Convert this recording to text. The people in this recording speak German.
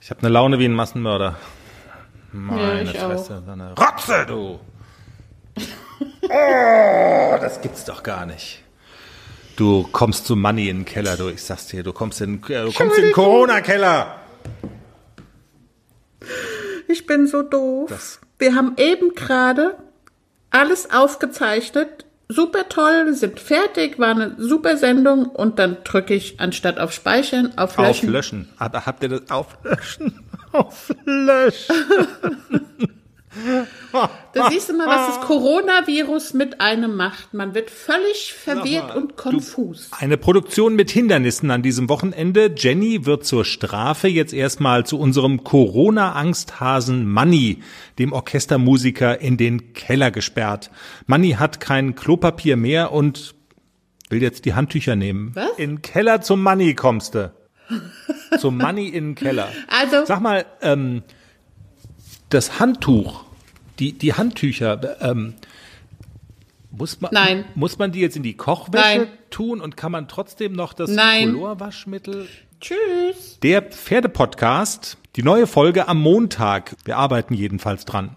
Ich habe eine Laune wie ein Massenmörder. Meine auch. Fresse, so eine Rotze, du! oh, das gibt's doch gar nicht. Du kommst zu Money in den Keller, du. Ich sag's dir, du kommst in, äh, du kommst in den Corona-Keller. Ich bin so doof. Das- Wir haben eben gerade alles aufgezeichnet. Super toll, sind fertig, war eine super Sendung und dann drücke ich anstatt auf Speichern auf Löschen. Auf Löschen. Aber habt ihr das auf Löschen? Auf Löschen. Da siehst du mal, was das Coronavirus mit einem macht. Man wird völlig verwirrt und konfus. Eine Produktion mit Hindernissen an diesem Wochenende. Jenny wird zur Strafe jetzt erstmal zu unserem Corona-Angsthasen Manny, dem Orchestermusiker, in den Keller gesperrt. Manny hat kein Klopapier mehr und will jetzt die Handtücher nehmen. Was? In den Keller zum Manny kommst du. zum Manny in den Keller. Also, Sag mal, ähm, das Handtuch, die, die Handtücher, ähm, muss man, Nein. muss man die jetzt in die Kochwäsche Nein. tun und kann man trotzdem noch das Nein. Colorwaschmittel? tschüss. Der Pferdepodcast, die neue Folge am Montag. Wir arbeiten jedenfalls dran.